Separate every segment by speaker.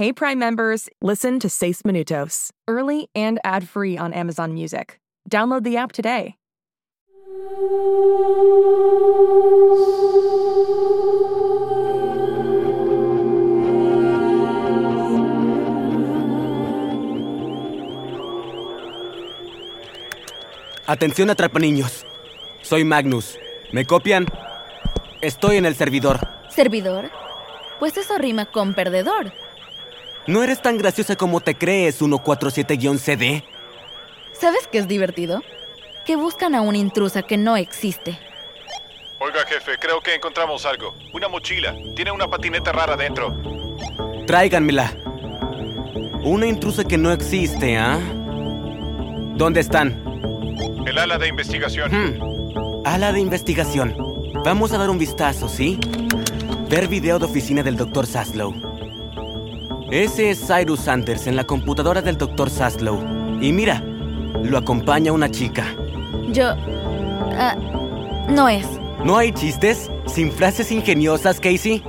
Speaker 1: Hey Prime members, listen to Seis Minutos, early and ad-free on Amazon Music. Download the app today.
Speaker 2: Atención atrapa niños. Soy Magnus. ¿Me copian? Estoy en el servidor.
Speaker 3: ¿Servidor? Pues eso rima con perdedor.
Speaker 2: No eres tan graciosa como te crees, 147-CD.
Speaker 3: ¿Sabes qué es divertido? Que buscan a una intrusa que no existe.
Speaker 4: Oiga, jefe, creo que encontramos algo. Una mochila. Tiene una patineta rara dentro.
Speaker 2: Tráiganmela. Una intrusa que no existe, ¿ah? ¿Dónde están?
Speaker 4: El ala de investigación.
Speaker 2: Hmm. Ala de investigación. Vamos a dar un vistazo, ¿sí? Ver video de oficina del Dr. Saslow. Ese es Cyrus Sanders en la computadora del Dr. Saslow. Y mira, lo acompaña una chica.
Speaker 3: Yo... ah, no es.
Speaker 2: ¿No hay chistes? ¿Sin frases ingeniosas, Casey?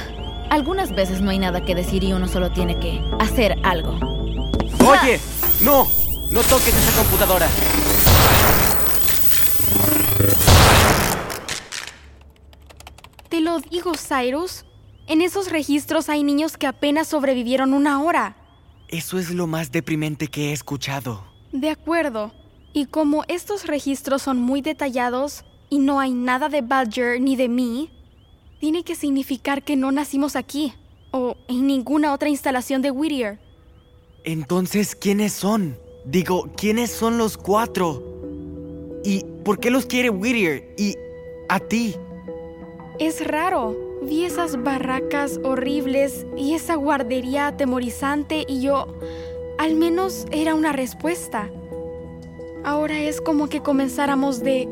Speaker 3: Algunas veces no hay nada que decir y uno solo tiene que hacer algo.
Speaker 2: ¡Oye! ¡No! ¡No toques esa computadora!
Speaker 5: Te lo digo, Cyrus. En esos registros hay niños que apenas sobrevivieron una hora.
Speaker 2: Eso es lo más deprimente que he escuchado.
Speaker 5: De acuerdo. Y como estos registros son muy detallados y no hay nada de Badger ni de mí, tiene que significar que no nacimos aquí o en ninguna otra instalación de Whittier.
Speaker 2: Entonces, ¿quiénes son? Digo, ¿quiénes son los cuatro? ¿Y por qué los quiere Whittier? ¿Y a ti?
Speaker 5: Es raro. Vi esas barracas horribles y esa guardería atemorizante y yo... Al menos era una respuesta. Ahora es como que comenzáramos de...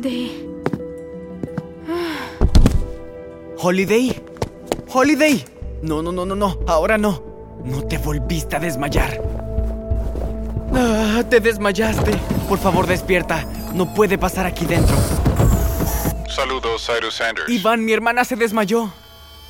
Speaker 5: de...
Speaker 2: ¿Holiday? ¿Holiday? No, no, no, no, no. Ahora no. No te volviste a desmayar. Ah, te desmayaste. Por favor, despierta. No puede pasar aquí dentro.
Speaker 4: Saludos, Cyrus Sanders.
Speaker 2: Iván, mi hermana se desmayó.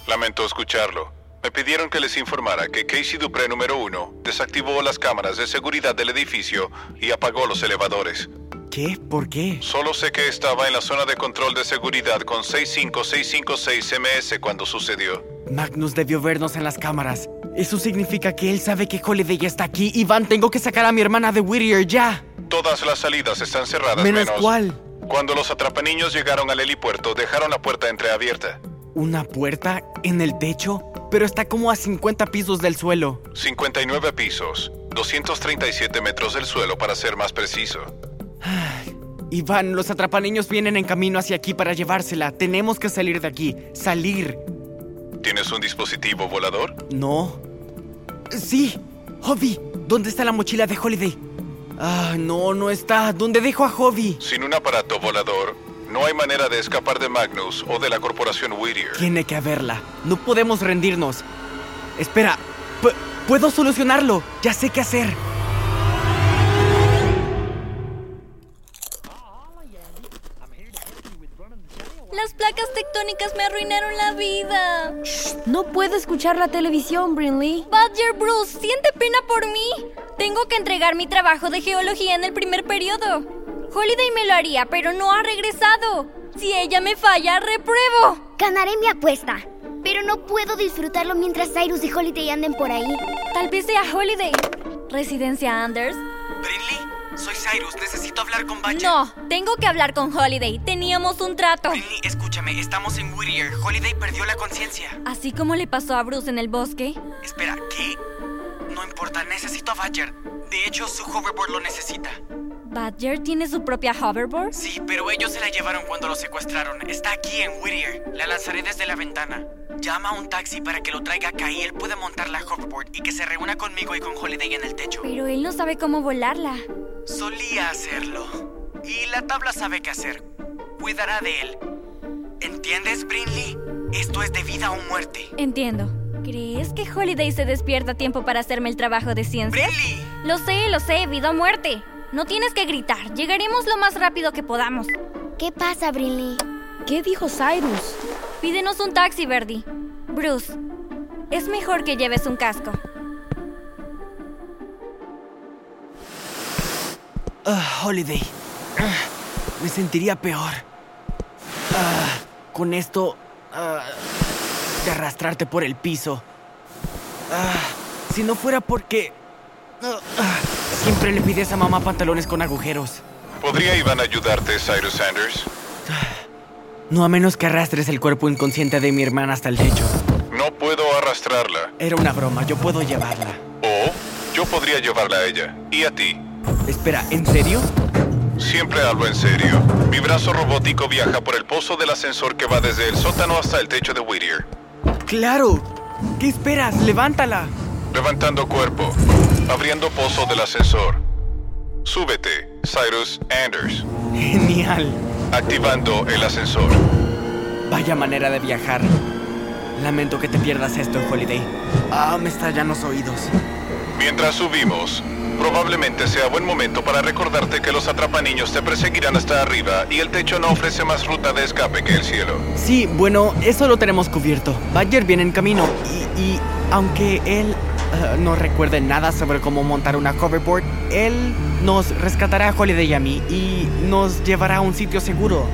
Speaker 4: Lamento escucharlo. Me pidieron que les informara que Casey Dupré número uno desactivó las cámaras de seguridad del edificio y apagó los elevadores.
Speaker 2: ¿Qué? ¿Por qué?
Speaker 4: Solo sé que estaba en la zona de control de seguridad con 65656 MS cuando sucedió.
Speaker 2: Magnus debió vernos en las cámaras. Eso significa que él sabe que Holiday está aquí. Iván, tengo que sacar a mi hermana de Whittier ya.
Speaker 4: Todas las salidas están cerradas
Speaker 2: ¿Menos
Speaker 4: menos...
Speaker 2: cuál?
Speaker 4: Cuando los atrapaniños llegaron al helipuerto, dejaron la puerta entreabierta.
Speaker 2: ¿Una puerta en el techo? Pero está como a 50 pisos del suelo.
Speaker 4: 59 pisos, 237 metros del suelo para ser más preciso.
Speaker 2: Iván, los atrapaniños vienen en camino hacia aquí para llevársela. Tenemos que salir de aquí. Salir.
Speaker 4: ¿Tienes un dispositivo volador?
Speaker 2: No. Sí. Hobby, ¿dónde está la mochila de Holiday? Ah, no, no está. ¿Dónde dejo a Hobby?
Speaker 4: Sin un aparato volador, no hay manera de escapar de Magnus o de la corporación Whittier.
Speaker 2: Tiene que haberla. No podemos rendirnos. Espera, pu- puedo solucionarlo. Ya sé qué hacer.
Speaker 3: Las placas tectónicas me arruinaron la vida.
Speaker 6: No puedo escuchar la televisión, Brinley.
Speaker 3: Badger Bruce, siente pena por mí. Tengo que entregar mi trabajo de geología en el primer periodo. Holiday me lo haría, pero no ha regresado. Si ella me falla, repruebo.
Speaker 7: Ganaré mi apuesta. Pero no puedo disfrutarlo mientras Cyrus y Holiday anden por ahí.
Speaker 3: Tal vez sea Holiday. Residencia Anders.
Speaker 2: Brinley, soy Cyrus. Necesito hablar con Badger.
Speaker 3: No, tengo que hablar con Holiday. Teníamos un trato.
Speaker 2: Brinley, escúchame. Estamos en Whittier. Holiday perdió la conciencia.
Speaker 3: Así como le pasó a Bruce en el bosque.
Speaker 2: Espera, ¿qué? Importa, necesito a Badger. De hecho, su hoverboard lo necesita.
Speaker 3: ¿Badger tiene su propia hoverboard?
Speaker 2: Sí, pero ellos se la llevaron cuando lo secuestraron. Está aquí en Whittier. La lanzaré desde la ventana. Llama a un taxi para que lo traiga acá y él puede montar la hoverboard y que se reúna conmigo y con Holiday en el techo.
Speaker 3: Pero él no sabe cómo volarla.
Speaker 2: Solía hacerlo. Y la tabla sabe qué hacer. Cuidará de él. ¿Entiendes, Brinley? Esto es de vida o muerte.
Speaker 3: Entiendo. ¿Crees que Holiday se despierta a tiempo para hacerme el trabajo de ciencia?
Speaker 2: ¡Brinley!
Speaker 3: Lo sé, lo sé, vida o muerte. No tienes que gritar. Llegaremos lo más rápido que podamos.
Speaker 7: ¿Qué pasa, Brinley?
Speaker 6: ¿Qué dijo Cyrus?
Speaker 3: Pídenos un taxi, Verdi. Bruce, Es mejor que lleves un casco.
Speaker 2: Ah, Holiday. Ah, me sentiría peor. Ah, con esto... ah, de arrastrarte por el piso. Ah, si no fuera porque... ah, ah, siempre le pides a mamá pantalones con agujeros.
Speaker 4: ¿Podría Iván ayudarte, Cyrus Sanders?
Speaker 2: No a menos que arrastres el cuerpo inconsciente de mi hermana hasta el techo.
Speaker 4: No puedo arrastrarla.
Speaker 2: Era una broma, yo puedo llevarla.
Speaker 4: O yo podría llevarla a ella. ¿Y a ti?
Speaker 2: Espera, ¿en serio?
Speaker 4: Siempre hablo en serio. Mi brazo robótico viaja por el pozo del ascensor que va desde el sótano hasta el techo de Whittier.
Speaker 2: ¡Claro! ¿Qué esperas? ¡Levántala!
Speaker 4: Levantando cuerpo. Abriendo pozo del ascensor. Súbete, Cyrus Anders.
Speaker 2: Genial.
Speaker 4: Activando el ascensor.
Speaker 2: Vaya manera de viajar. Lamento que te pierdas esto, Holiday. Ah, me estallan los oídos.
Speaker 4: Mientras subimos, probablemente sea buen momento para recordarte que los atrapaniños te perseguirán hasta arriba y el techo no ofrece más ruta de escape que el cielo.
Speaker 2: Sí, bueno, eso lo tenemos cubierto. Badger viene en camino y, aunque él ah, no recuerde nada sobre cómo montar una coverboard, él nos rescatará a Holiday y a mí y nos llevará a un sitio seguro.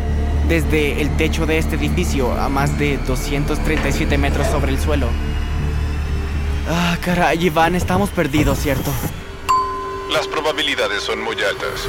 Speaker 2: Desde el techo de este edificio a más de 237 metros sobre el suelo. Ah, caray, Iván, estamos perdidos, ¿cierto?
Speaker 4: Las probabilidades son muy altas.